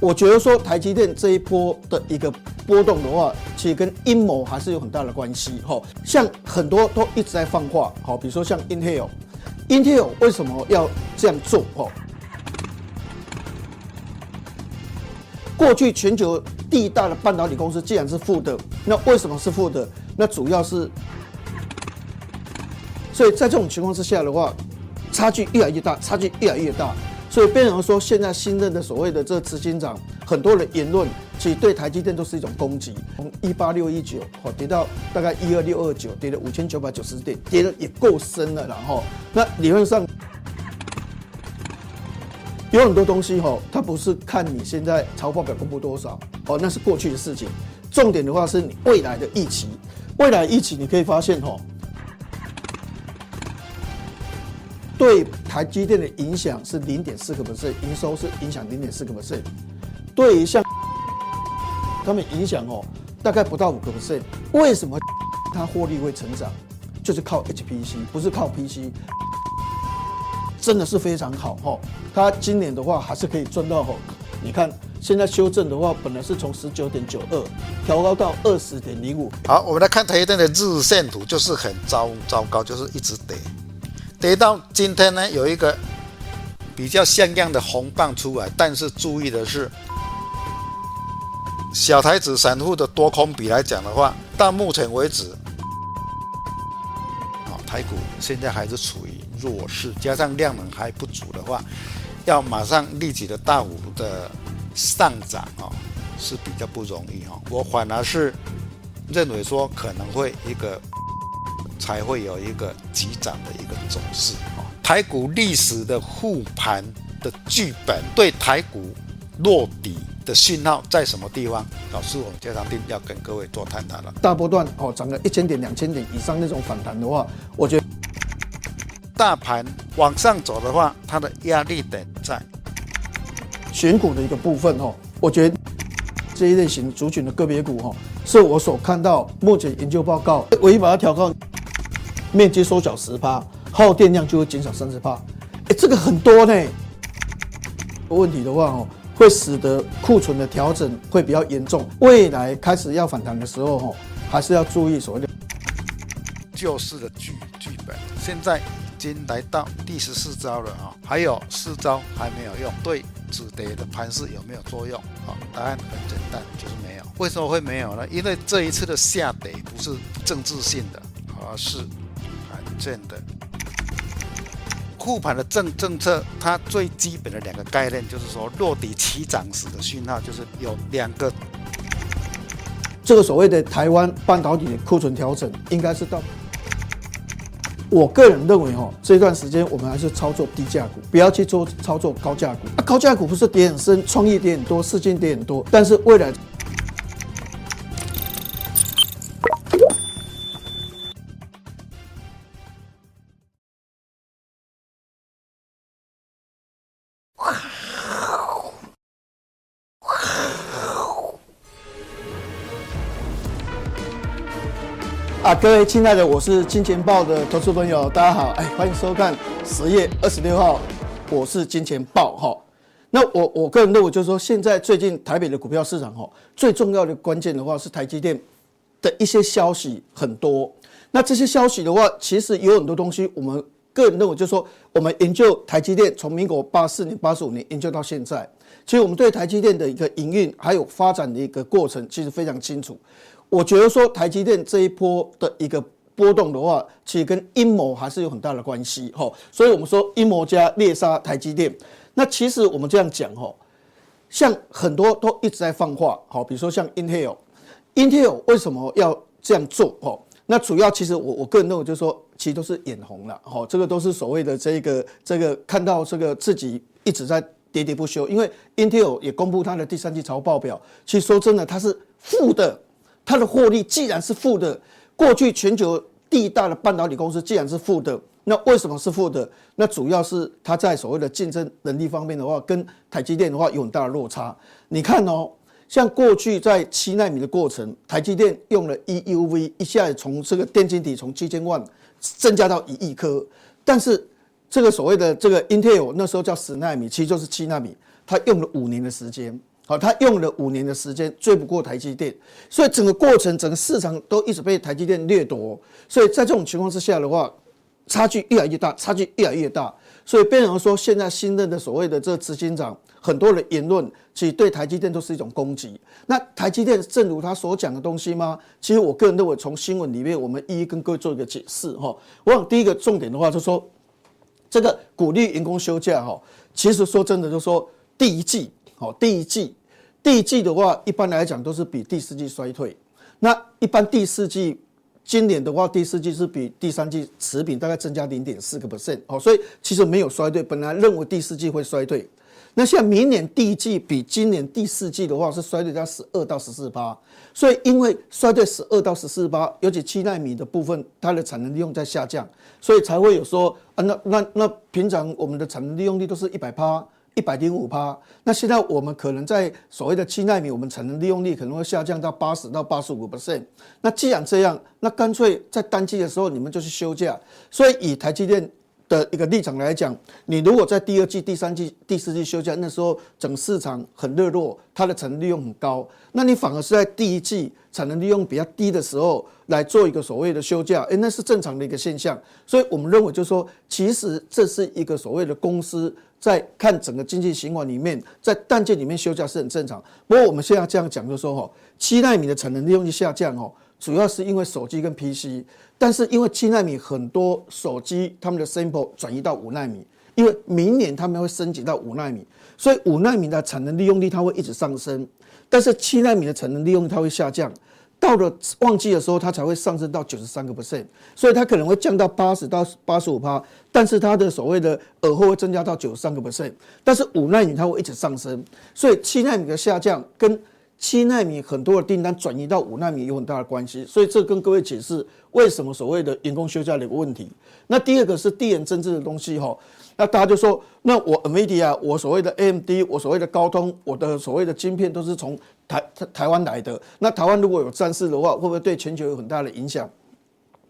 我觉得说台积电这一波的一个波动的话，其实跟阴谋还是有很大的关系。哈，像很多都一直在放话，好，比如说像 Intel，Intel 为什么要这样做？哈，过去全球第一大的半导体公司既然是负的，那为什么是负的？那主要是，所以在这种情况之下的话，差距越来越大，差距越来越大。所以变成说，现在新任的所谓的这个执行长，很多的言论其实对台积电都是一种攻击。从一八六一九哦跌到大概一二六二九，跌了五千九百九十点，跌的也够深了。然后，那理论上有很多东西哈，它不是看你现在财报表公布多少哦，那是过去的事情。重点的话是你未来的预期，未来预期你可以发现哈。对台积电的影响是零点四个 percent，营收是影响零点四个 percent。对于像 他们影响哦，大概不到五个 percent。为什么 它获利会成长？就是靠 HPC，不是靠 PC。真的是非常好哈，它今年的话还是可以赚到吼。你看现在修正的话，本来是从十九点九二调高到二十点零五。好，我们来看台积电的日线图，就是很糟糟糕，就是一直跌。跌到今天呢，有一个比较像样的红棒出来，但是注意的是，小台子散户的多空比来讲的话，到目前为止，啊，台股现在还是处于弱势，加上量能还不足的话，要马上立即的大幅的上涨啊，是比较不容易哈。我反而是认为说可能会一个。才会有一个急涨的一个走势啊！台股历史的护盘的剧本，对台股落底的信号在什么地方？老师，我们加强錠要跟各位做探讨了。大波段哦，涨个一千点、两千点以上那种反弹的话，我觉得大盘往上走的话，它的压力点在选股的一个部分哦。我觉得这一类型族群的个别股哈，是我所看到目前研究报告唯一把它调高。面积缩小十趴，耗电量就会减少三十趴，哎，这个很多呢。问题的话哦，会使得库存的调整会比较严重。未来开始要反弹的时候哦，还是要注意所谓的救市的剧剧本。现在已经来到第十四招了啊，还有四招还没有用，对止跌的盘势有没有作用？啊，答案很简单，就是没有。为什么会没有呢？因为这一次的下跌不是政治性的，而是。这样的护盘的政政策，它最基本的两个概念就是说，落底起涨时的讯号就是有两个。这个所谓的台湾半导体的库存调整，应该是到。我个人认为，哈，这段时间我们还是操作低价股，不要去做操作高价股。啊，高价股不是跌很深，创意跌很多，事件跌很多，但是未来。各位亲爱的，我是金钱爆的投资朋友，大家好，哎，欢迎收看十月二十六号，我是金钱爆哈。那我我个人认为，就是说，现在最近台北的股票市场哈，最重要的关键的话是台积电的一些消息很多。那这些消息的话，其实有很多东西，我们个人认为，就是说，我们研究台积电从民国八四年、八十五年研究到现在，其实我们对台积电的一个营运还有发展的一个过程，其实非常清楚。我觉得说台积电这一波的一个波动的话，其实跟阴谋还是有很大的关系哈。所以我们说阴谋家猎杀台积电。那其实我们这样讲哈，像很多都一直在放话，好，比如说像 Intel，Intel 为什么要这样做哈？那主要其实我我个人认为就是说，其实都是眼红了哈。这个都是所谓的这个这个看到这个自己一直在喋喋不休，因为 Intel 也公布它的第三季财报表，其实说真的它是负的。它的获利既然是负的，过去全球第一大的半导体公司既然是负的，那为什么是负的？那主要是它在所谓的竞争能力方面的话，跟台积电的话有很大的落差。你看哦，像过去在七纳米的过程，台积电用了 EUV，一下子从这个电晶体从七千万增加到一亿颗，但是这个所谓的这个 Intel 那时候叫十纳米，其实就是七纳米，它用了五年的时间。好，他用了五年的时间追不过台积电，所以整个过程，整个市场都一直被台积电掠夺。所以在这种情况之下的话，差距越来越大，差距越来越大。所以变成说，现在新任的所谓的这执行长，很多的言论其实对台积电都是一种攻击。那台积电正如他所讲的东西吗？其实我个人认为，从新闻里面，我们一一跟各位做一个解释哈。我想第一个重点的话，就是说这个鼓励员工休假哈，其实说真的，就是说第一季，好，第一季。第一季的话，一般来讲都是比第四季衰退。那一般第四季，今年的话，第四季是比第三季持平，大概增加零点四个 percent 哦，所以其实没有衰退。本来认为第四季会衰退，那像明年第一季比今年第四季的话是衰退在十二到十四趴。所以因为衰退十二到十四趴，尤其七纳米的部分，它的产能利用在下降，所以才会有说啊，那那那平常我们的产能利用率都是一百趴。一百零五趴，那现在我们可能在所谓的七纳米，我们产能利用率可能会下降到八十到八十五 percent。那既然这样，那干脆在淡季的时候你们就去休假。所以以台积电的一个立场来讲，你如果在第二季、第三季、第四季休假，那时候整个市场很热络，它的产能利用很高，那你反而是在第一季产能利用比较低的时候来做一个所谓的休假，诶，那是正常的一个现象。所以我们认为就是说，其实这是一个所谓的公司。在看整个经济循环里面，在淡季里面休假是很正常。不过我们现在这样讲，就是说哈，七奈米的产能利用率下降哦，主要是因为手机跟 PC。但是因为七纳米很多手机他们的 sample 转移到五纳米，因为明年他们会升级到五纳米，所以五纳米的产能利用率它会一直上升，但是七纳米的产能利用率它会下降。到了旺季的时候，它才会上升到九十三个 percent，所以它可能会降到八十到八十五趴，但是它的所谓的耳后会增加到九十三个 percent，但是五纳米它会一直上升，所以七纳米的下降跟七纳米很多的订单转移到五纳米有很大的关系，所以这跟各位解释为什么所谓的员工休假的一个问题。那第二个是地缘政治的东西哈，那大家就说，那我 NVIDIA，我所谓的 AMD，我所谓的高通，我的所谓的晶片都是从台台湾来的，那台湾如果有战事的话，会不会对全球有很大的影响？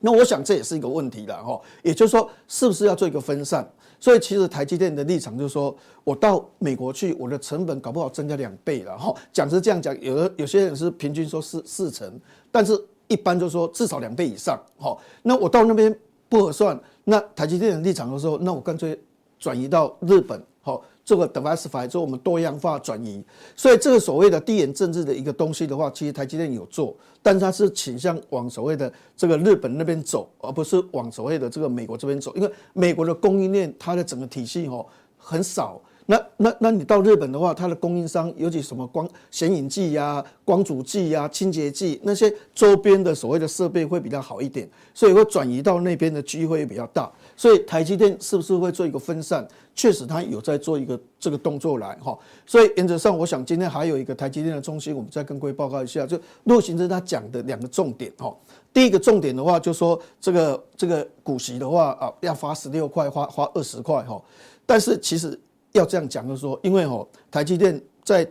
那我想这也是一个问题了哈，也就是说，是不是要做一个分散？所以其实台积电的立场就是说，我到美国去，我的成本搞不好增加两倍了哈。讲是这样讲，有的有些人是平均说四四成，但是一般就是说至少两倍以上哈。那我到那边不合算，那台积电的立场就是说，那我干脆转移到日本好。这个 diversify 做我们多样化转移，所以这个所谓的地缘政治的一个东西的话，其实台积电有做，但是它是倾向往所谓的这个日本那边走，而不是往所谓的这个美国这边走，因为美国的供应链它的整个体系哦很少。那那那你到日本的话，它的供应商尤其什么光显影剂呀、光阻剂呀、清洁剂那些周边的所谓的设备会比较好一点，所以会转移到那边的机会比较大。所以台积电是不是会做一个分散？确实，它有在做一个这个动作来哈。所以原则上，我想今天还有一个台积电的中心，我们再跟各位报告一下，就陆行之他讲的两个重点哈。第一个重点的话，就说这个这个股息的话啊，要发十六块，花花二十块哈。但是其实要这样讲，就是说，因为哦台积电在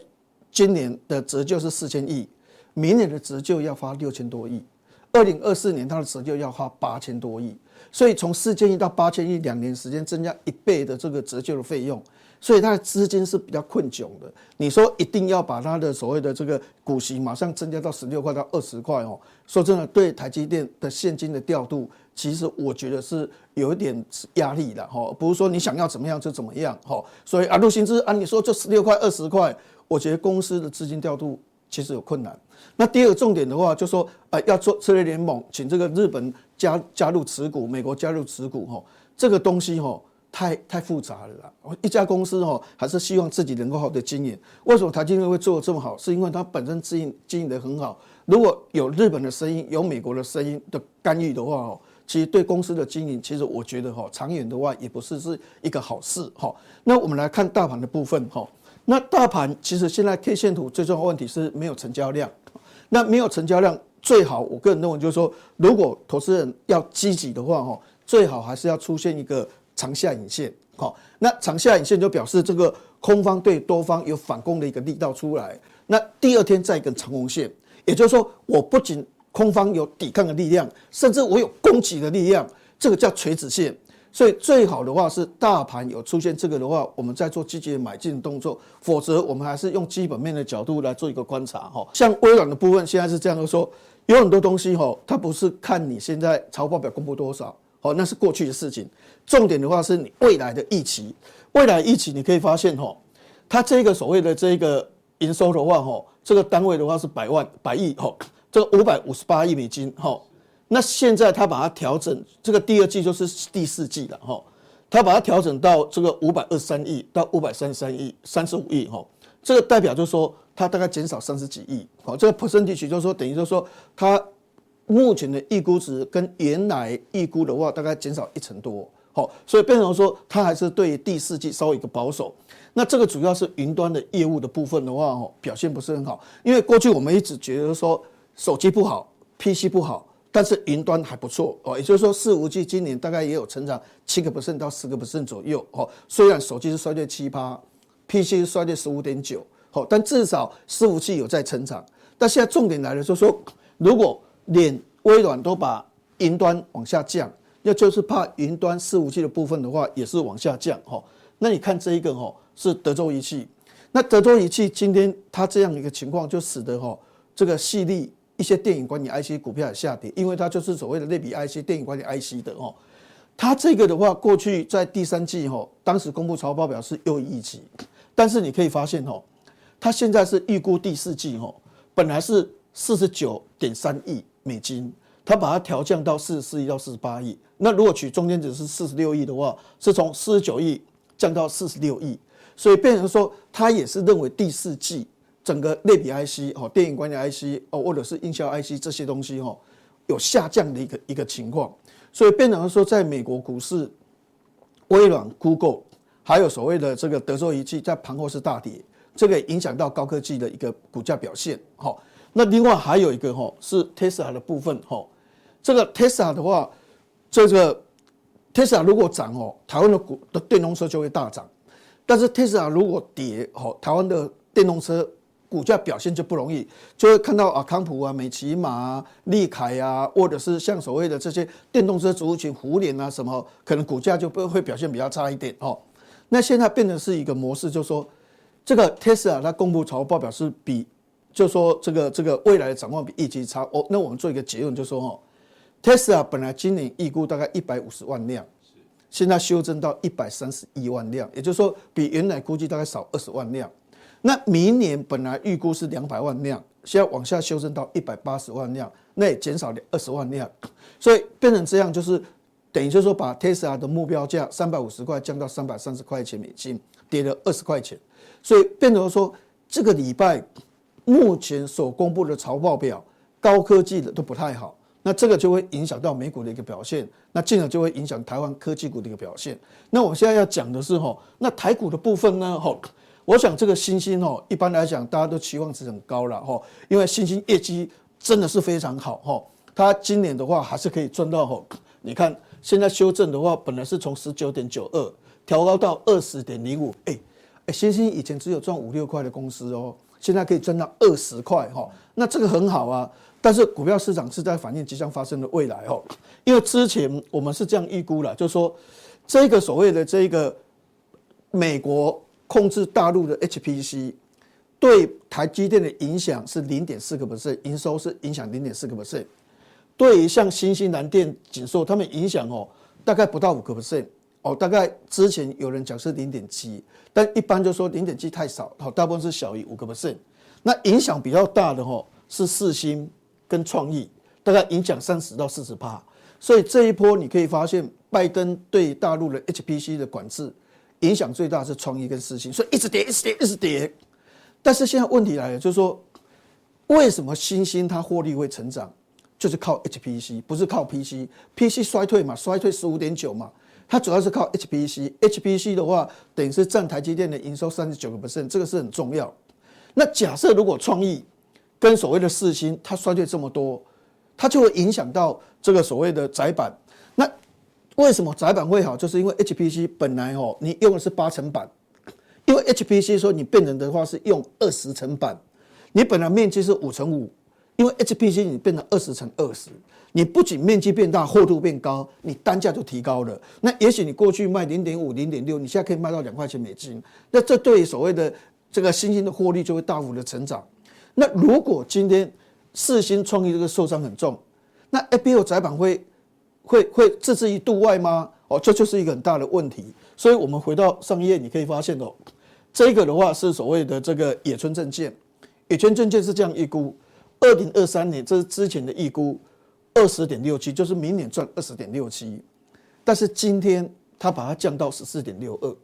今年的折旧是四千亿，明年的折旧要花六千多亿，二零二四年它的折旧要花八千多亿。所以从四千亿到八千亿，两年时间增加一倍的这个折旧的费用，所以它的资金是比较困窘的。你说一定要把它的所谓的这个股息马上增加到十六块到二十块哦，说真的，对台积电的现金的调度，其实我觉得是有一点压力的哈，不是说你想要怎么样就怎么样哈。所以啊，陆行之按你说就十六块二十块，我觉得公司的资金调度其实有困难。那第二个重点的话，就说啊，要做策略联盟，请这个日本加加入持股，美国加入持股，哈，这个东西哈，太太复杂了啦。一家公司哦，还是希望自己能够好的经营。为什么台积电会做的这么好？是因为它本身经营经营得很好。如果有日本的声音，有美国的声音的干预的话，哦，其实对公司的经营，其实我觉得哈，长远的话也不是是一个好事，哈。那我们来看大盘的部分，哈。那大盘其实现在 K 线图最重要的问题是没有成交量。那没有成交量，最好我个人认为就是说，如果投资人要积极的话，哈，最好还是要出现一个长下影线，好，那长下影线就表示这个空方对多方有反攻的一个力道出来。那第二天再一根长红线，也就是说，我不仅空方有抵抗的力量，甚至我有攻击的力量，这个叫垂直线。所以最好的话是大盘有出现这个的话，我们再做积极的买进动作，否则我们还是用基本面的角度来做一个观察哈。像微软的部分现在是这样的说，有很多东西哈，它不是看你现在财务报表公布多少，好，那是过去的事情。重点的话是你未来的预期，未来预期你可以发现哈，它这个所谓的这个营收的话哈，这个单位的话是百万百亿哈，这个五百五十八亿美金哈。那现在他把它调整，这个第二季就是第四季了哈，他把它调整到这个五百二十三亿到五百三十三亿，三十五亿哈，这个代表就是说它大概减少三十几亿，好，这个 percentage 就是说等于就是说它目前的预估值跟原来预估的话大概减少一成多，好，所以变成说它还是对第四季稍微一个保守。那这个主要是云端的业务的部分的话哦，表现不是很好，因为过去我们一直觉得说手机不好，PC 不好。但是云端还不错哦，也就是说，伺服器今年大概也有成长七个 percent 到十个 percent 左右哦。虽然手机是衰退七趴，PC 是衰退十五点九，好，但至少伺服器有在成长。但现在重点来了，就是说，如果连微软都把云端往下降，那就是怕云端伺服器的部分的话也是往下降哈。那你看这一个哈是德州仪器，那德州仪器今天它这样一个情况，就使得哈这个矽力。一些电影管理 IC 股票也下跌，因为它就是所谓的类比 IC 电影管理 IC 的哦。它这个的话，过去在第三季哈，当时公布财报表是优于预期，但是你可以发现哦，它现在是预估第四季哈，本来是四十九点三亿美金，它把它调降到四十四亿到四十八亿。那如果取中间值是四十六亿的话，是从四十九亿降到四十六亿，所以变成说，它也是认为第四季。整个类比 IC 哦，电影管理 IC 哦，或者是音效 IC 这些东西哦，有下降的一个一个情况，所以变成说，在美国股市，微软、Google 还有所谓的这个德州仪器在盘后是大跌，这个影响到高科技的一个股价表现。好，那另外还有一个哈是 Tesla 的部分哈，这个 Tesla 的话，这个 Tesla 如果涨哦，台湾的股的电动车就会大涨，但是 Tesla 如果跌哦，台湾的电动车。股价表现就不容易，就会看到啊，康普啊、美琪玛啊、利凯啊，或者是像所谓的这些电动车族群、胡联啊什么，可能股价就不会表现比较差一点哦。那现在变成是一个模式，就是说这个 Tesla 它公布财务报表是比，就说这个这个未来的展望比预期差哦。那我们做一个结论，就是说哦，Tesla 本来今年预估大概一百五十万辆，现在修正到一百三十一万辆，也就是说比原来估计大概少二十万辆。那明年本来预估是两百万辆，现在往下修正到一百八十万辆，那也减少了二十万辆，所以变成这样，就是等于就是说把 Tesla 的目标价三百五十块降到三百三十块钱美金，跌了二十块钱，所以变成说这个礼拜目前所公布的财报表，高科技的都不太好，那这个就会影响到美股的一个表现，那进而就会影响台湾科技股的一个表现。那我现在要讲的是吼，那台股的部分呢吼。我想这个欣兴哦，一般来讲大家都期望值很高了哈，因为欣兴业绩真的是非常好哈，它今年的话还是可以赚到哈。你看现在修正的话，本来是从十九点九二调高到二十点零五，哎哎，欣兴以前只有赚五六块的公司哦，现在可以赚到二十块哈，那这个很好啊。但是股票市场是在反映即将发生的未来哦，因为之前我们是这样预估了，就是说这个所谓的这个美国。控制大陆的 HPC 对台积电的影响是零点四个 percent，营收是影响零点四个 percent。对于像新兴、南电、景硕，他们影响哦，大概不到五个 percent 哦，大概之前有人讲是零点七，但一般就说零点七太少，好，大部分是小于五个 percent。那影响比较大的哦是四星跟创意，大概影响三十到四十趴。所以这一波你可以发现，拜登对大陆的 HPC 的管制。影响最大是创意跟四星，所以一直跌，一直跌，一直跌。但是现在问题来了，就是说，为什么新兴它获利会成长，就是靠 HPC，不是靠 PC。PC 衰退嘛，衰退十五点九嘛，它主要是靠 HPC。HPC 的话，等于是占台积电的营收三十九个 percent，这个是很重要。那假设如果创意跟所谓的四星它衰退这么多，它就会影响到这个所谓的窄板。那为什么窄板会好？就是因为 HPC 本来哦，你用的是八层板，因为 HPC 说你变成的话是用二十层板，你本来面积是五乘五，因为 HPC 你变成二十乘二十，你不仅面积变大，厚度变高，你单价就提高了。那也许你过去卖零点五、零点六，你现在可以卖到两块钱美金。那这对所谓的这个新兴的获利就会大幅的成长。那如果今天四星创意这个受伤很重，那 ABF 载板会会会置之于度外吗？哦，这就是一个很大的问题。所以我们回到上一页，你可以发现哦，这个的话是所谓的这个野村证券，野村证券是这样预估，二零二三年这是之前的预估。二十点六七就是明年赚二十点六七，但是今天它把它降到十四点六二，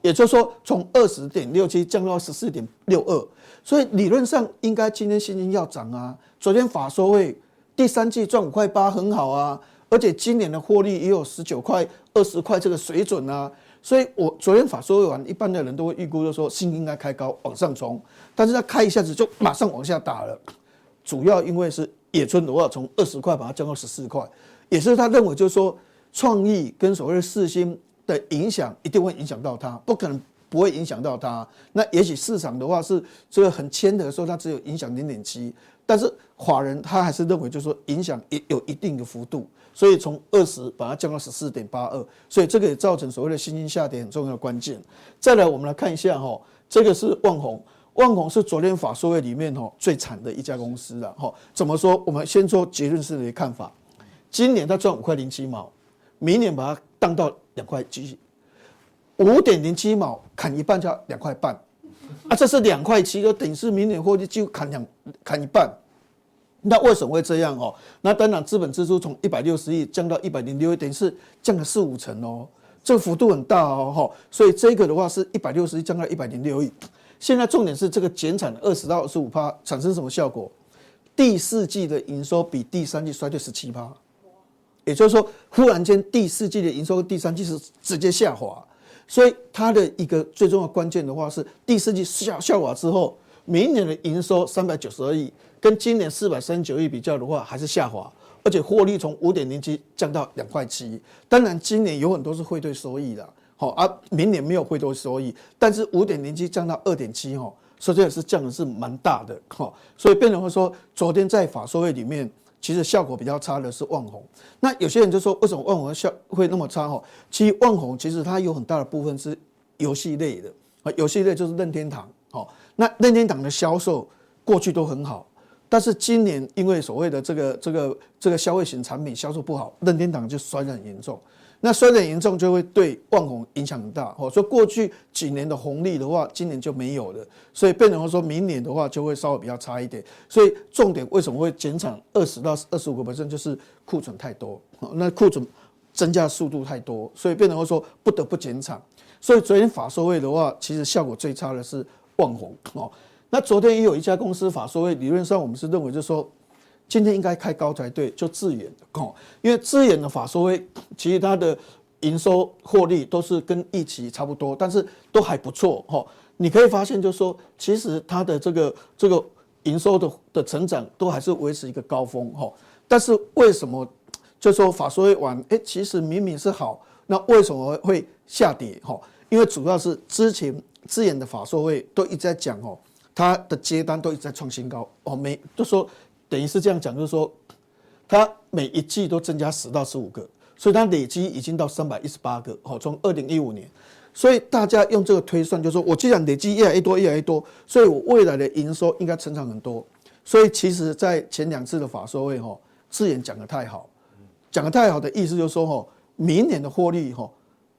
也就是说从二十点六七降到十四点六二，所以理论上应该今天新金要涨啊。昨天法说会第三季赚五块八很好啊，而且今年的获利也有十九块、二十块这个水准啊。所以我昨天法说会完，一般的人都会预估就说新应该开高往上冲，但是他开一下子就马上往下打了，主要因为是。野村的话，从二十块把它降到十四块，也是他认为就是说，创意跟所谓的四星的影响一定会影响到它，不可能不会影响到它。那也许市场的话是这个很谦的说，它只有影响零点七，但是法人他还是认为就是说影响也有一定的幅度，所以从二十把它降到十四点八二，所以这个也造成所谓的新兴下跌很重要的关键。再来，我们来看一下哈，这个是旺宏。万宏是昨天法说会里面吼最惨的一家公司了吼，怎么说？我们先说结论式的看法。今年它赚五块零七毛，明年把它当到两块七，五点零七毛砍一半叫两块半，啊，这是两块七，就等于是明年获利就砍两砍一半。那为什么会这样哦？那当然资本支出从一百六十亿降到一百零六亿，等于是降了四五成哦，这个幅度很大哦吼，所以这个的话是一百六十亿降到一百零六亿。现在重点是这个减产二十到二十五趴产生什么效果？第四季的营收比第三季衰退十七趴，也就是说，忽然间第四季的营收跟第三季是直接下滑，所以它的一个最重要关键的话是第四季下下滑之后，明年的营收三百九十二亿，跟今年四百三十九亿比较的话还是下滑，而且获利从五点零七降到两块七，当然今年有很多是汇兑收益的。好啊，明年没有回头收益，但是五点零七降到二点七哈，所以这也是降的是蛮大的哈，所以变成会说，昨天在法说会里面，其实效果比较差的是旺宏。那有些人就说，为什么旺宏效会那么差哈？其实旺宏其实它有很大的部分是游戏类的啊，游戏类就是任天堂哦。那任天堂的销售过去都很好，但是今年因为所谓的这个这个这个消费型产品销售不好，任天堂就衰得很严重。那衰得严重，就会对旺红影响很大。哦，所以过去几年的红利的话，今年就没有了，所以变成说明年的话就会稍微比较差一点。所以重点为什么会减产二十到二十五个百分，就是库存太多，那库存增加速度太多，所以变成说不得不减产。所以昨天法说会的话，其实效果最差的是旺红哦。那昨天也有一家公司法说会，理论上我们是认为就是说。今天应该开高才对，就智远的哦，因为智远的法说会，其实它的营收获利都是跟预期差不多，但是都还不错哈。你可以发现，就是说，其实它的这个这个营收的的成长都还是维持一个高峰哈。但是为什么就说法说会晚，哎，其实明明是好，那为什么会下跌哈？因为主要是之前智远的法说会都一直在讲哦，它的接单都一直在创新高哦，没就说。等于是这样讲，就是说，它每一季都增加十到十五个，所以它累积已经到三百一十八个。好，从二零一五年，所以大家用这个推算，就是说我既然累积越来越多，越来越多，所以我未来的营收应该成长很多。所以其实，在前两次的法说会，哈，智原讲得太好，讲得太好的意思就是说，哈，明年的获利，哈，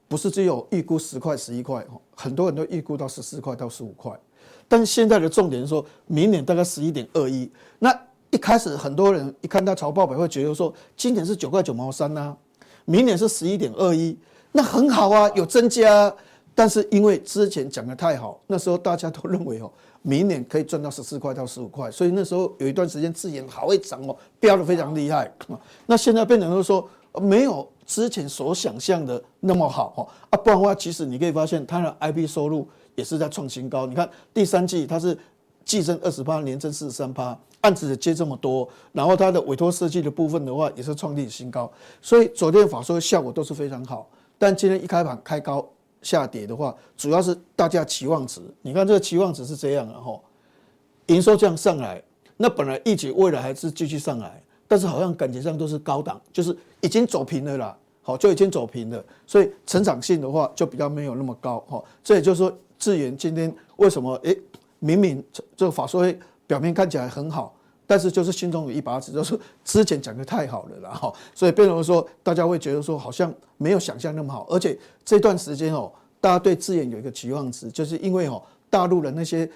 不是只有预估十块、十一块，很多人都预估到十四块到十五块。但现在的重点是说，明年大概十一点二一，那。一开始很多人一看到财报表会觉得说，今年是九块九毛三呐，明年是十一点二一，那很好啊，有增加。但是因为之前讲得太好，那时候大家都认为哦，明年可以赚到十四块到十五块，所以那时候有一段时间智原好会涨哦，飙得非常厉害。那现在变成说没有之前所想象的那么好哦，啊，不然的话，其实你可以发现它的 IP 收入也是在创新高。你看第三季它是季增二十八，年增四十三趴。案子接这么多，然后它的委托设计的部分的话，也是创立新高，所以昨天法说效果都是非常好。但今天一开盘开高下跌的话，主要是大家期望值。你看这个期望值是这样的哈，营收这样上来，那本来预期未来还是继续上来，但是好像感觉上都是高档，就是已经走平了啦，好，就已经走平了，所以成长性的话就比较没有那么高，哈，这也就是说智原今天为什么哎、欸，明明这个法说会表面看起来很好，但是就是心中有一把尺，就是之前讲的太好了啦，哈，所以变成说大家会觉得说好像没有想象那么好，而且这段时间哦，大家对智原有一个期望值，就是因为哦大陆的那些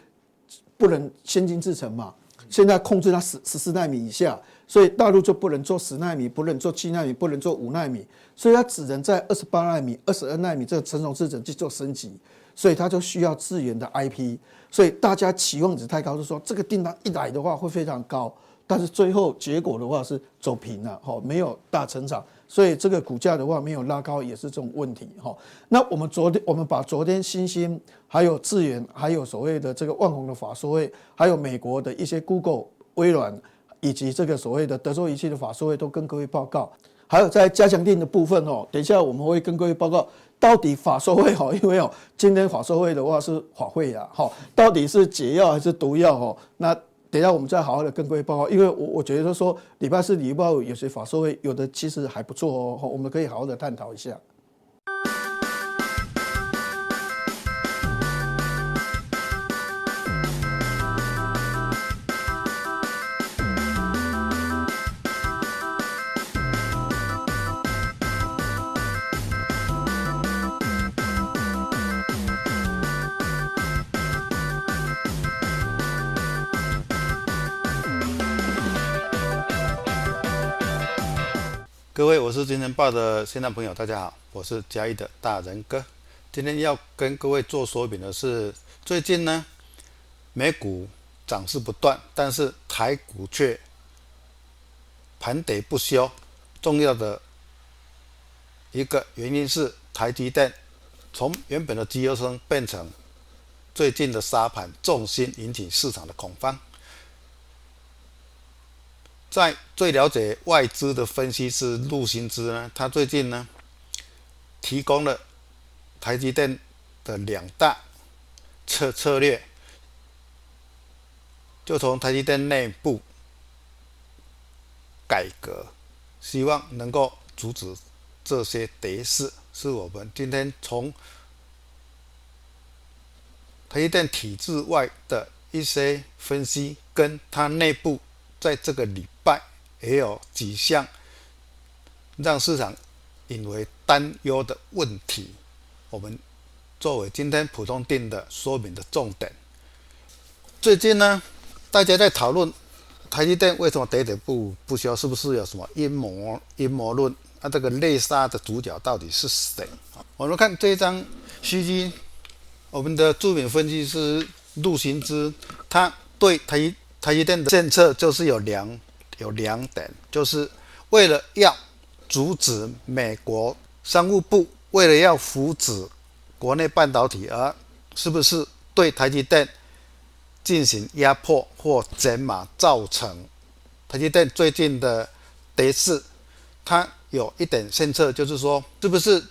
不能先进制程嘛。现在控制它十十四纳米以下，所以大陆就不能做十纳米，不能做七纳米，不能做五纳米，所以它只能在二十八纳米、二十二纳米这个成熟制程去做升级，所以它就需要智原的 IP，所以大家期望值太高，就是说这个订单一来的话会非常高，但是最后结果的话是走平了，哈，没有大成长。所以这个股价的话没有拉高也是这种问题哈。那我们昨天我们把昨天新兴还有智原还有所谓的这个万宏的法说会，还有美国的一些 Google、微软以及这个所谓的德州仪器的法说会都跟各位报告。还有在加强錠的部分哦，等一下我们会跟各位报告到底法说会哈，因为哦今天法说会的话是法会呀哈，到底是解药还是毒药哦？那。等下，我们再好好的跟各位报告，因为我我觉得说礼拜四、礼拜五有些法说会，有的其实还不错哦，我们可以好好的探讨一下。各位，我是金钱豹的现场朋友，大家好，我是嘉义的大仁哥。今天要跟各位做说明的是，最近呢，美股涨势不断，但是台股却盘跌不休。重要的一个原因是台积电从原本的绩优生变成最近的杀盘重心，引起市场的恐慌。在最了解外资的分析师陆行之呢，他最近呢提供了台积电的两大策策略，就从台积电内部改革，希望能够阻止这些跌势。是我们今天从台积电体制外的一些分析，跟它内部在这个里。也有几项让市场引为担忧的问题，我们作为今天普通錠的说明的重点。最近呢，大家在讨论台积电为什么喋喋不不休，是不是有什么阴谋阴谋论？啊，这个内杀的主角到底是谁？我们看这张 CG，我们的著名分析师陆行之，他对台台积电的政策就是有两。有两点，就是为了要阻止美国商务部为了要扶持国内半导体，而是不是对台积电进行压迫或减码，造成台积电最近的跌势？它有一点政策，就是说，是不是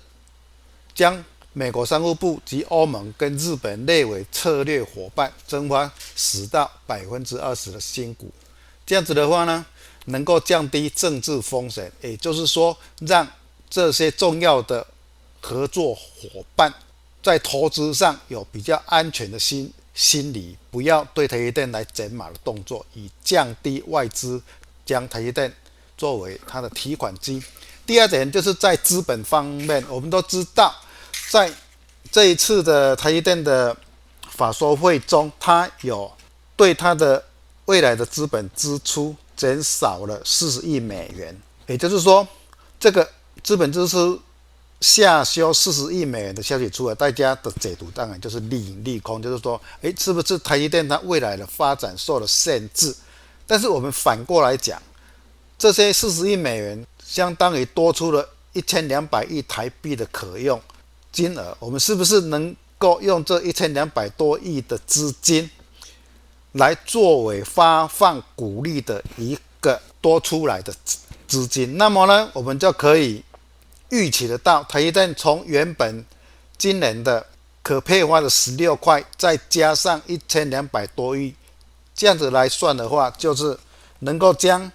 将美国商务部及欧盟跟日本列为策略伙伴，增发十到百分之二十的新股？这样子的话呢？能够降低政治风险，也就是说，让这些重要的合作伙伴在投资上有比较安全的心心理，不要对台积电来减码的动作，以降低外资将台积电作为它的提款机。第二点就是在资本方面，我们都知道，在这一次的台积电的法说会中，它有对它的未来的资本支出。减少了四十亿美元，也就是说，这个资本支出下修四十亿美元的消息出来，大家的解读当然就是利盈利空，就是说，诶，是不是台积电它未来的发展受了限制？但是我们反过来讲，这些四十亿美元相当于多出了一千两百亿台币的可用金额，我们是不是能够用这一千两百多亿的资金？来作为发放股利的一个多出来的资金，那么呢，我们就可以预期得到，台积电从原本今年的可配发的十六块，再加上一千两百多亿，这样子来算的话，就是能够将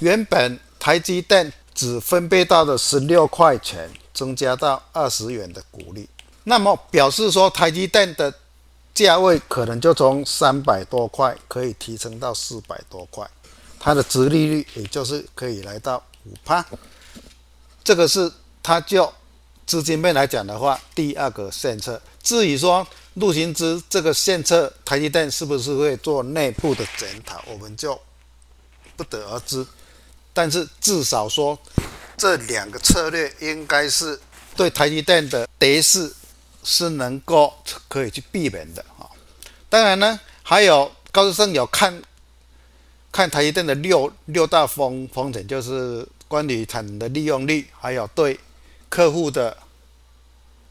原本台积电只分配到的十六块钱，增加到二十元的股利，那么表示说台积电的价位可能就从三百多块可以提升到四百多块，它的殖利率也就是可以来到五趴。这个是它就资金面来讲的话，第二个政策。至于说陆行之这个政策，台积电是不是会做内部的检讨，我们就不得而知。但是至少说，这两个策略应该是对台积电的跌势是能够可以去避免的啊。当然呢，还有高士生有看看台积电的六六大风风险，就是关于产能的利用率，还有对客户的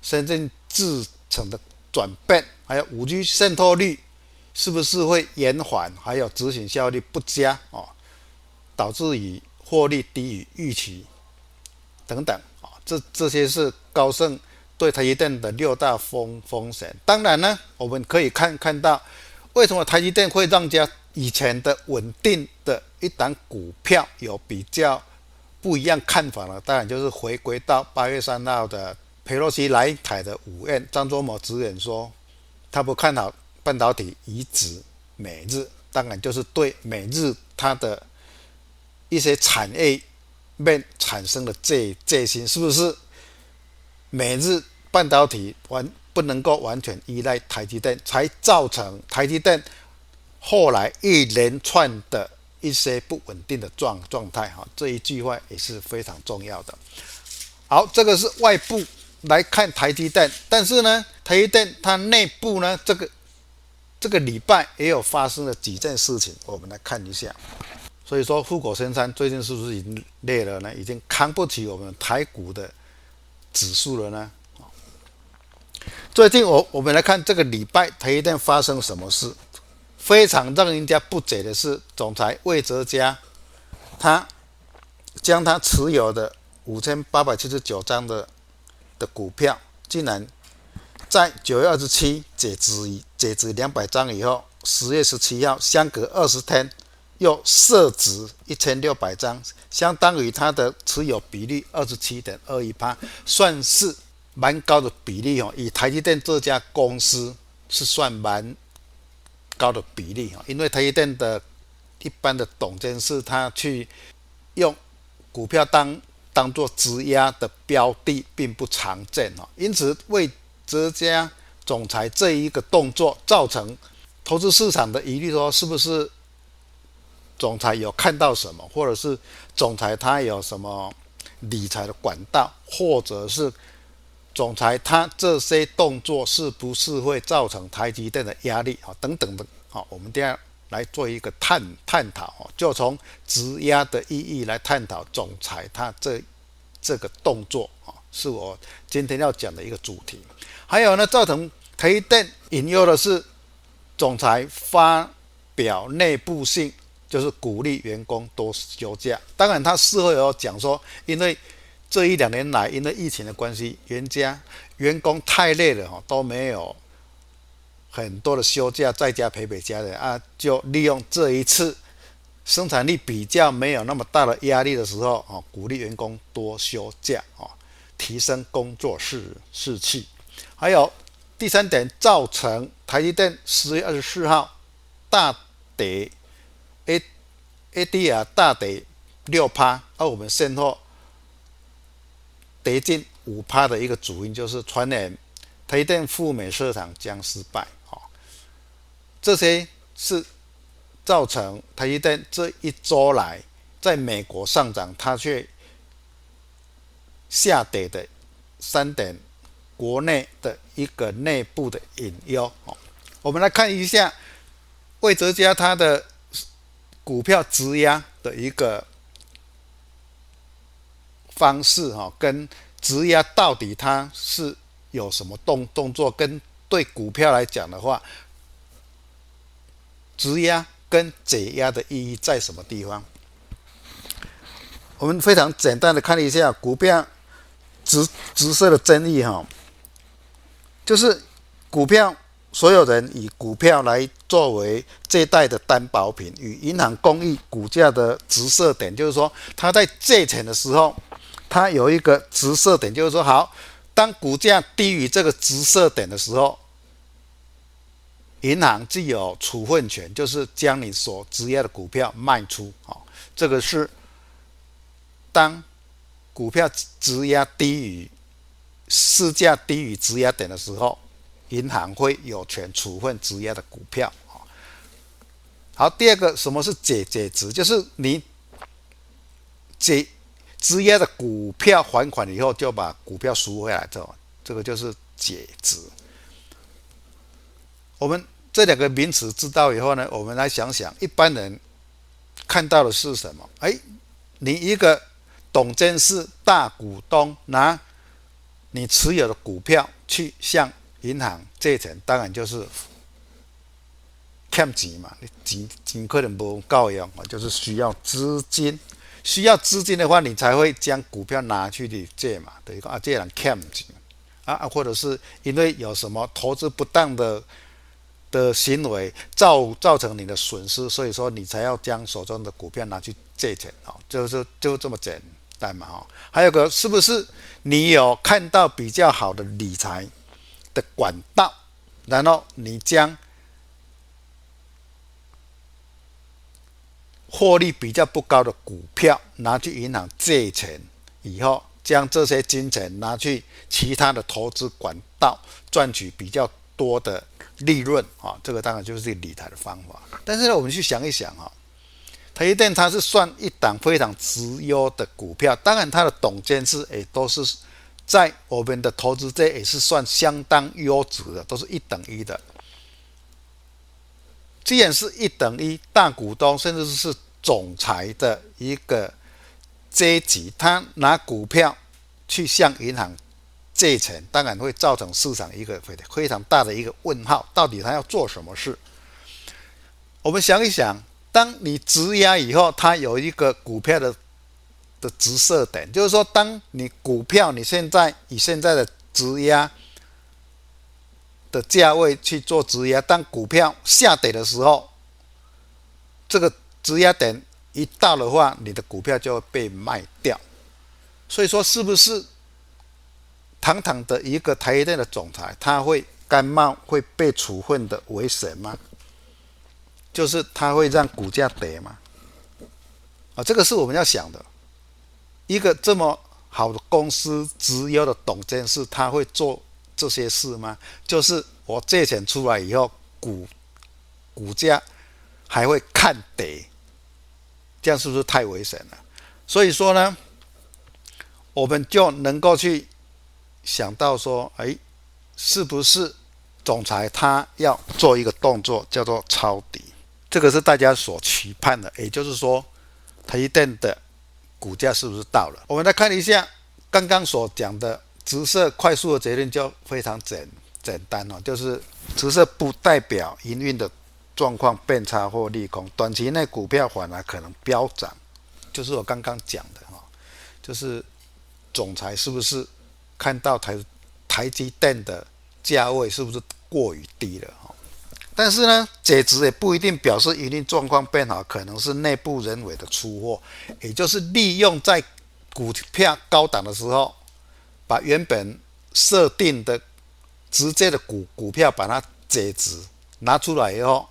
深圳制程的转变，还有五 G 渗透率是不是会延缓，还有执行效率不佳啊，导致于获利低于预期等等啊，这这些是高盛对台积电的六大风风险。当然呢，我们可以看看到为什么台积电会让家以前的稳定的一档股票有比较不一样看法呢？当然就是回归到八月三号的。佩洛西来台的午宴，张忠谋直言说，他不看好半导体移植美日，当然就是对美日它的一些产业面产生了戒戒心，是不是？美日半导体完不能够完全依赖台积电，才造成台积电后来一连串的一些不稳定的状状态。哈，这一句话也是非常重要的。好，这个是外部。来看台积电，但是呢，台积电它内部呢，这个这个礼拜也有发生了几件事情，我们来看一下。所以说，富国深山最近是不是已经累了呢？已经扛不起我们台股的指数了呢？最近我我们来看这个礼拜台积电发生什么事？非常让人家不解的是，总裁魏哲家他将他持有的五千八百七十九张的。的股票竟然在九月二十七解职解职两百张以后，十月十七号相隔二十天又设值一千六百张，相当于它的持有比例二十七点二一趴，算是蛮高的比例哦。以台积电这家公司是算蛮高的比例哦，因为台积电的一般的董监事他去用股票当。当做质押的标的并不常见哦，因此魏哲家总裁这一个动作造成投资市场的疑虑，说是不是总裁有看到什么，或者是总裁他有什么理财的管道，或者是总裁他这些动作是不是会造成台积电的压力啊等等的，啊，我们这样。来做一个探探讨哦，就从质押的意义来探讨总裁他这这个动作啊，是我今天要讲的一个主题。还有呢，造成台电引诱的是，总裁发表内部信，就是鼓励员工多休假。当然，他事后有讲说，因为这一两年来因为疫情的关系，员家员工太累了哈，都没有。很多的休假在家陪陪家人啊，就利用这一次生产力比较没有那么大的压力的时候啊，鼓励员工多休假啊，提升工作士士气。还有第三点，造成台积电十月二十四号大跌，A ADR 大跌六趴，而我们现货跌近五趴的一个主因就是传染它一旦赴美市场将失败哦。这些是造成它一旦这一周来在美国上涨，它却下跌的三点，国内的一个内部的隐忧哦。我们来看一下魏哲家他的股票质押的一个方式哈，跟质押到底它是有什么动动作？跟对股票来讲的话。质押跟解押的意义在什么地方？我们非常简单的看一下股票直直色的争议哈，就是股票所有人以股票来作为借贷的担保品，与银行公寓股价的直射点，就是说他在借钱的时候，他有一个直射点，就是说好，当股价低于这个直射点的时候，银行具有处分权，就是将你所质押的股票卖出。好，这个是当股票质押低于市价低于质押点的时候。银行会有权处分质押的股票。好，第二个，什么是解解质？就是你解质押的股票还款以后，就把股票赎回来，这这个就是解质。我们这两个名词知道以后呢，我们来想想，一般人看到的是什么？哎，你一个董监事大股东拿你持有的股票去向银行借钱当然就是欠钱嘛，你钱钱可能不够用啊，就是需要资金。需要资金的话，你才会将股票拿去的借嘛。等于说啊，借人欠钱啊啊，或者是因为有什么投资不当的的行为造造成你的损失，所以说你才要将手中的股票拿去借钱啊，就是就这么简单嘛哈。还有个是不是你有看到比较好的理财的管道，然后你将获利比较不高的股票拿去银行借钱，以后将这些金钱拿去其他的投资管道赚取比较多的利润啊，这个当然就是理财的方法。但是呢，我们去想一想啊，台积电它是算一档非常绩优的股票，当然它的董监事也都是。在我们的投资这也是算相当优质的，都是一等一的。既然是一等一，大股东甚至是总裁的一个阶级，他拿股票去向银行借钱，当然会造成市场一个非常大的一个问号：到底他要做什么事？我们想一想，当你质押以后，他有一个股票的。的直射点，就是说，当你股票你现在以现在的质押的价位去做质押，当股票下跌的时候，这个质押点一到的话，你的股票就会被卖掉。所以说，是不是堂堂的一个台积电的总裁，他会甘冒会被处分的危险吗？就是他会让股价跌吗？啊，这个是我们要想的。一个这么好的公司，直优的董监事，他会做这些事吗？就是我借钱出来以后，股股价还会看跌，这样是不是太危险了？所以说呢，我们就能够去想到说，哎，是不是总裁他要做一个动作，叫做抄底？这个是大家所期盼的，也就是说，台积电的。股价是不是到了？我们来看一下刚刚所讲的直射快速的结论，就非常简简单哦，就是直射不代表营运的状况变差或利空，短期内股票反而可能飙涨，就是我刚刚讲的哈，就是总裁是不是看到台台积电的价位是不是过于低了哈？但是呢，解质也不一定表示一定状况变好，可能是内部人为的出货，也就是利用在股票高档的时候，把原本设定的直接的股股票把它解质拿出来以后，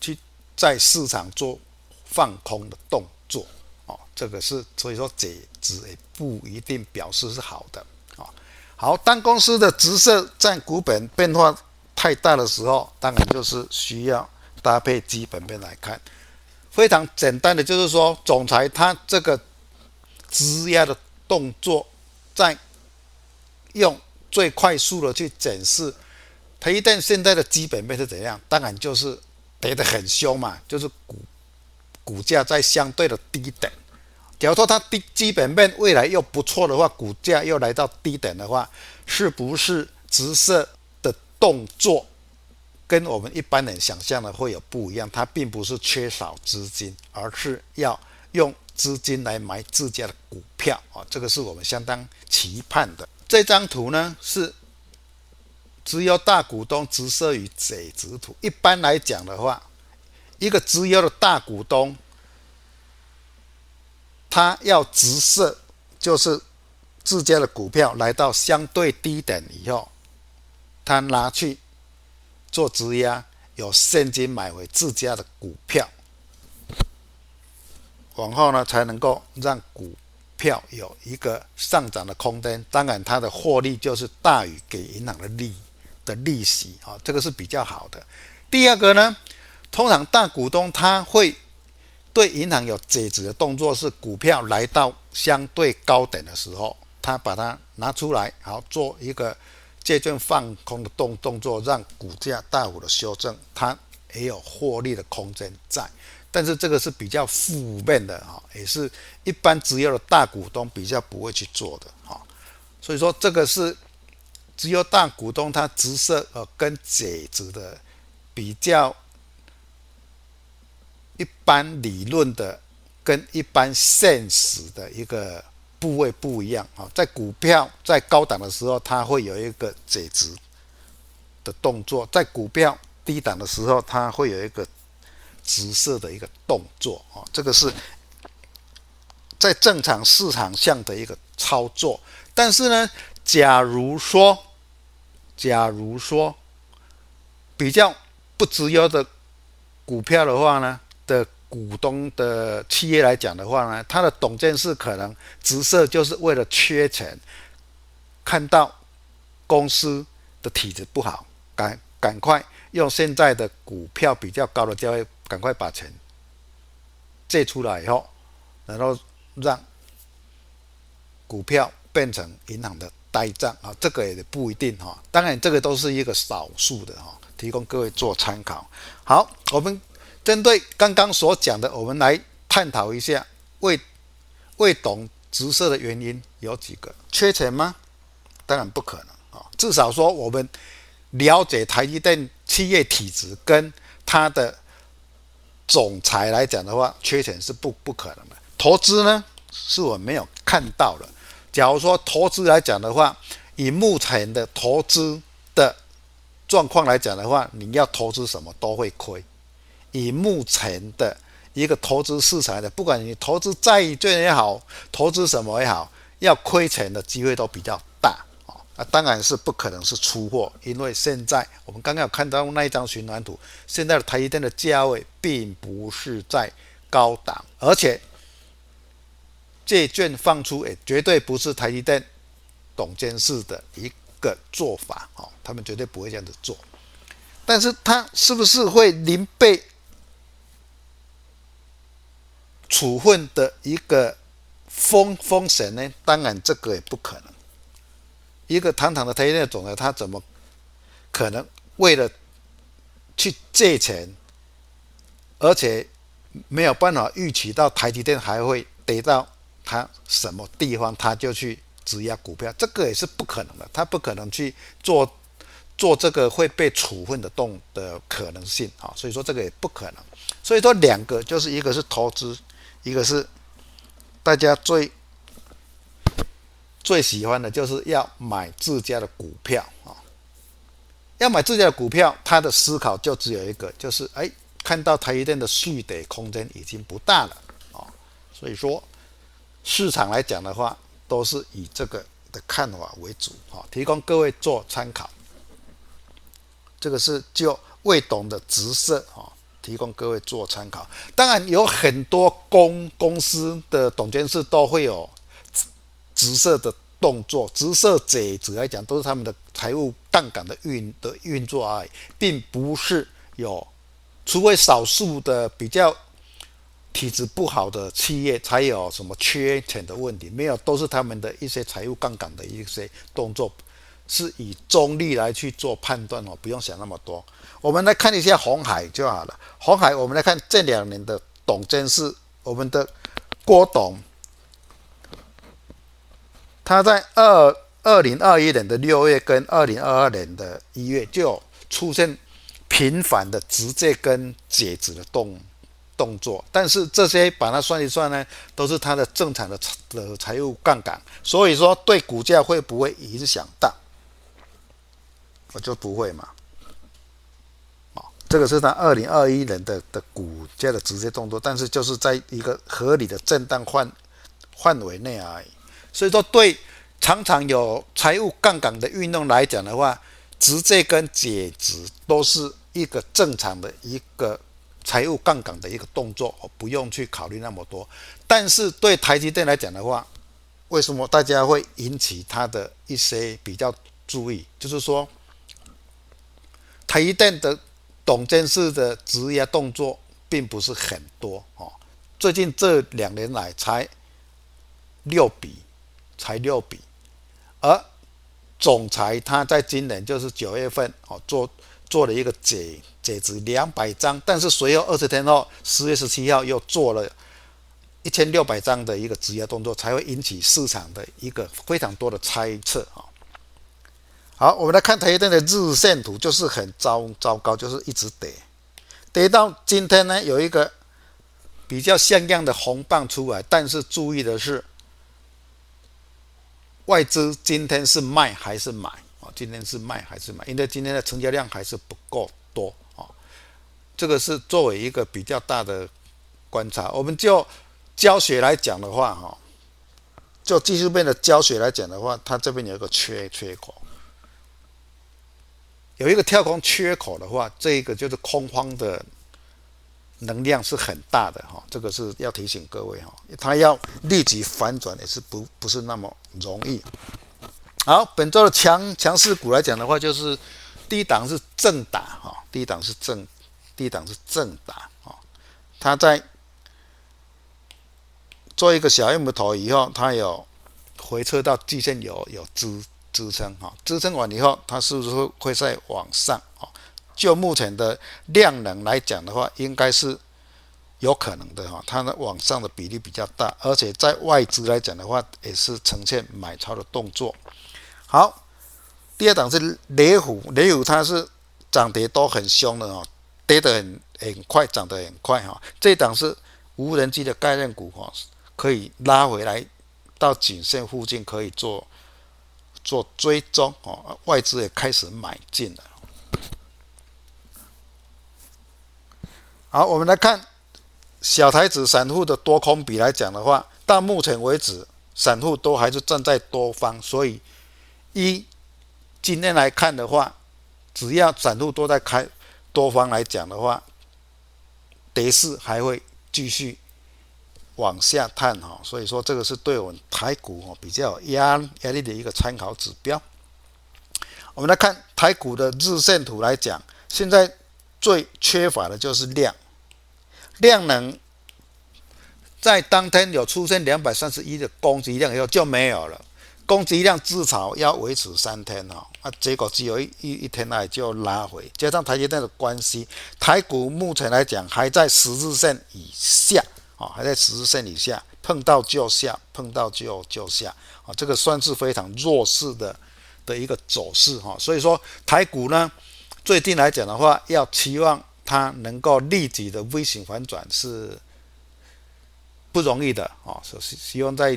去在市场做放空的动作，哦，这个是所以说解质也不一定表示是好的，啊，好，当公司的直射占股本变化。太大的时候，当然就是需要搭配基本面来看。非常简单的，就是说，总裁他这个质押的动作，在用最快速的去检视台积电现在的基本面是怎样。当然就是跌得很凶嘛，就是股股价在相对的低点。假如说它低基本面未来又不错的话，股价又来到低点的话，是不是直射？动作跟我们一般人想象的会有不一样，它并不是缺少资金，而是要用资金来买自家的股票啊，这个是我们相当期盼的。这张图呢是资优大股东直设于解职图。一般来讲的话，一个资优的大股东，他要直射，就是自家的股票来到相对低点以后，他拿去做质押，有现金买回自家的股票，往后呢才能够让股票有一个上涨的空间。当然，它的获利就是大于给银行的利的利息啊，这个是比较好的。第二个呢，通常大股东他会对银行有解职的动作，是股票来到相对高点的时候，他把它拿出来，好做一个。借券放空的动动作，让股价大幅的修正，它也有获利的空间在，但是这个是比较负面的哈，也是一般只有的大股东比较不会去做的哈，所以说这个是只有大股东他直设呃跟解职的比较一般理论的跟一般现实的一个。部位不一样啊，在股票在高档的时候，它会有一个解职的动作；在股票低档的时候，它会有一个直射的一个动作啊。这个是在正常市场上的一个操作。但是呢，假如说，假如说比较不资优的股票的话呢的。股东的企业来讲的话呢，他的董监事可能直设就是为了缺钱，看到公司的体质不好，赶赶快用现在的股票比较高的价位，赶快把钱借出来以后，然后让股票变成银行的呆账啊，这个也不一定哈。当然，这个都是一个少数的哈，提供各位做参考。好，我们。针对刚刚所讲的，我们来探讨一下未未懂直射的原因有几个？缺钱吗？当然不可能啊！至少说我们了解台积电企业体质跟他的总裁来讲的话，缺钱是不不可能的。投资呢，是我没有看到的。假如说投资来讲的话，以目前的投资的状况来讲的话，你要投资什么都会亏。以目前的一个投资市场的，不管你投资债券也好，投资什么也好，要亏钱的机会都比较大啊。那当然是不可能是出货，因为现在我们刚刚有看到那一张循环图，现在的台积电的价位并不是在高档，而且借券放出也绝对不是台积电董监事的一个做法啊，他们绝对不会这样子做。但是他是不是会零倍？处分的一个风风险呢？当然这个也不可能。一个堂堂的台积电总裁，他怎么可能为了去借钱，而且没有办法预期到台积电还会跌到他什么地方，他就去质押股票？这个也是不可能的。他不可能去做做这个会被处分的动的可能性啊，所以说这个也不可能。所以说两个就是一个是投资。一个是大家最最喜欢的，就是要买自家的股票啊。要买自家的股票，他的思考就只有一个，就是哎，看到台积电的续跌空间已经不大了啊。所以说，市场来讲的话，都是以这个的看法为主啊，提供各位做参考。这个是就未懂的直设啊。提供各位做参考。当然，有很多公公司的董监事都会有直射的动作，直设解职来讲，都是他们的财务杠杆的运的运作而已，并不是有，除非少数的比较体质不好的企业才有什么缺钱的问题，没有，都是他们的一些财务杠杆的一些动作，是以中立来去做判断哦，不用想那么多。我们来看一下红海就好了。红海，我们来看这两年的董监事，我们的郭董，他在二二零二一年的六月跟二零二二年的一月就出现频繁的直接跟解职的动动作，但是这些把它算一算呢，都是他的正常的的财务杠杆，所以说对股价会不会影响大？我就不会嘛。哦，这个是它二零二一年的的股价的直接动作，但是就是在一个合理的震荡范范围内而已。所以说，对常常有财务杠杆的运动来讲的话，直接跟解职都是一个正常的一个财务杠杆的一个动作，不用去考虑那么多。但是对台积电来讲的话，为什么大家会引起它的一些比较注意？就是说，台积电的董监事的质押动作并不是很多哦，最近这两年来才六笔。才六笔，而总裁他在今年就是九月份哦做做了一个解解职两百张，但是随后二十天后十月十七号又做了一千六百张的一个质押动作，才会引起市场的一个非常多的猜测啊。好，我们来看台积电的日线图，就是很糟糟糕，就是一直跌，跌到今天呢有一个比较像样的红棒出来，但是注意的是。外资今天是卖还是买？哦，今天是卖还是买？因为今天的成交量还是不够多哦。这个是作为一个比较大的观察。我们就教学来讲的话，哈，就技术面的教学来讲的话，它这边有一个缺缺口，有一个跳空缺口的话，这个就是空方的。能量是很大的哈，这个是要提醒各位哈，它要立即反转也是不不是那么容易。好，本周的强强势股来讲的话，就是第一档是正打哈，第一档是正，第一档是正达哈，它在做一个小 M 头以后，它有回撤到季线有有支支撑哈，支撑完以后，它是不是会会再往上啊？就目前的量能来讲的话，应该是有可能的哈。它的往上的比例比较大，而且在外资来讲的话，也是呈现买超的动作。好，第二档是雷虎，雷虎它是涨跌都很凶的哈，跌得很很快，涨得很快哈。这档是无人机的概念股哈，可以拉回来到颈线附近，可以做做追踪哦。外资也开始买进了。好，我们来看小台子散户的多空比来讲的话，到目前为止，散户都还是站在多方，所以一今天来看的话，只要散户都在开多方来讲的话，跌势还会继续往下探哈，所以说这个是对我们台股哦比较压压力的一个参考指标。我们来看台股的日线图来讲，现在最缺乏的就是量。量能在当天有出现两百三十一的攻击量以后就没有了，攻击量至少要维持三天哦，啊，结果只有一一一天内就拉回，加上台积电的关系，台股目前来讲还在十日线以下啊，还在十字线以下，碰到就下，碰到就就下啊，这个算是非常弱势的的一个走势哈，所以说台股呢，最近来讲的话，要期望。它能够立即的微型反转是不容易的啊，所以希望在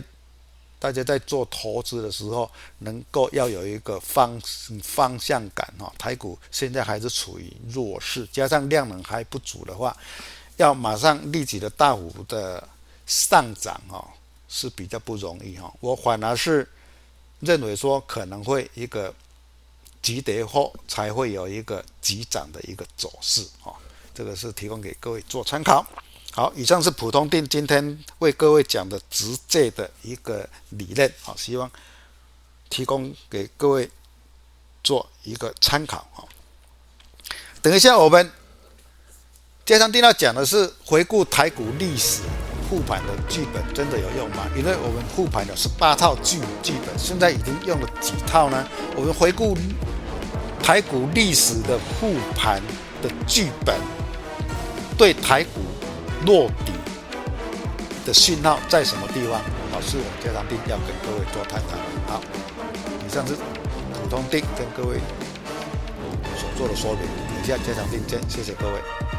大家在做投资的时候，能够要有一个方方向感哈。台股现在还是处于弱势，加上量能还不足的话，要马上立即的大幅的上涨哈是比较不容易哈。我反而是认为说可能会一个。急跌后才会有一个急涨的一个走势哦，这个是提供给各位做参考。好，以上是普通定今天为各位讲的直接的一个理论啊，希望提供给各位做一个参考啊。等一下我们加强錠要讲的是回顾台股历史。复盘的剧本真的有用吗？因为我们复盘有十八套剧剧本，现在已经用了几套呢？我们回顾台股历史的复盘的剧本，对台股落底的讯号在什么地方？老师，我们加强錠要跟各位做探讨。好，以上是普通丁跟各位所做的说明。等一下加强錠见，谢谢各位。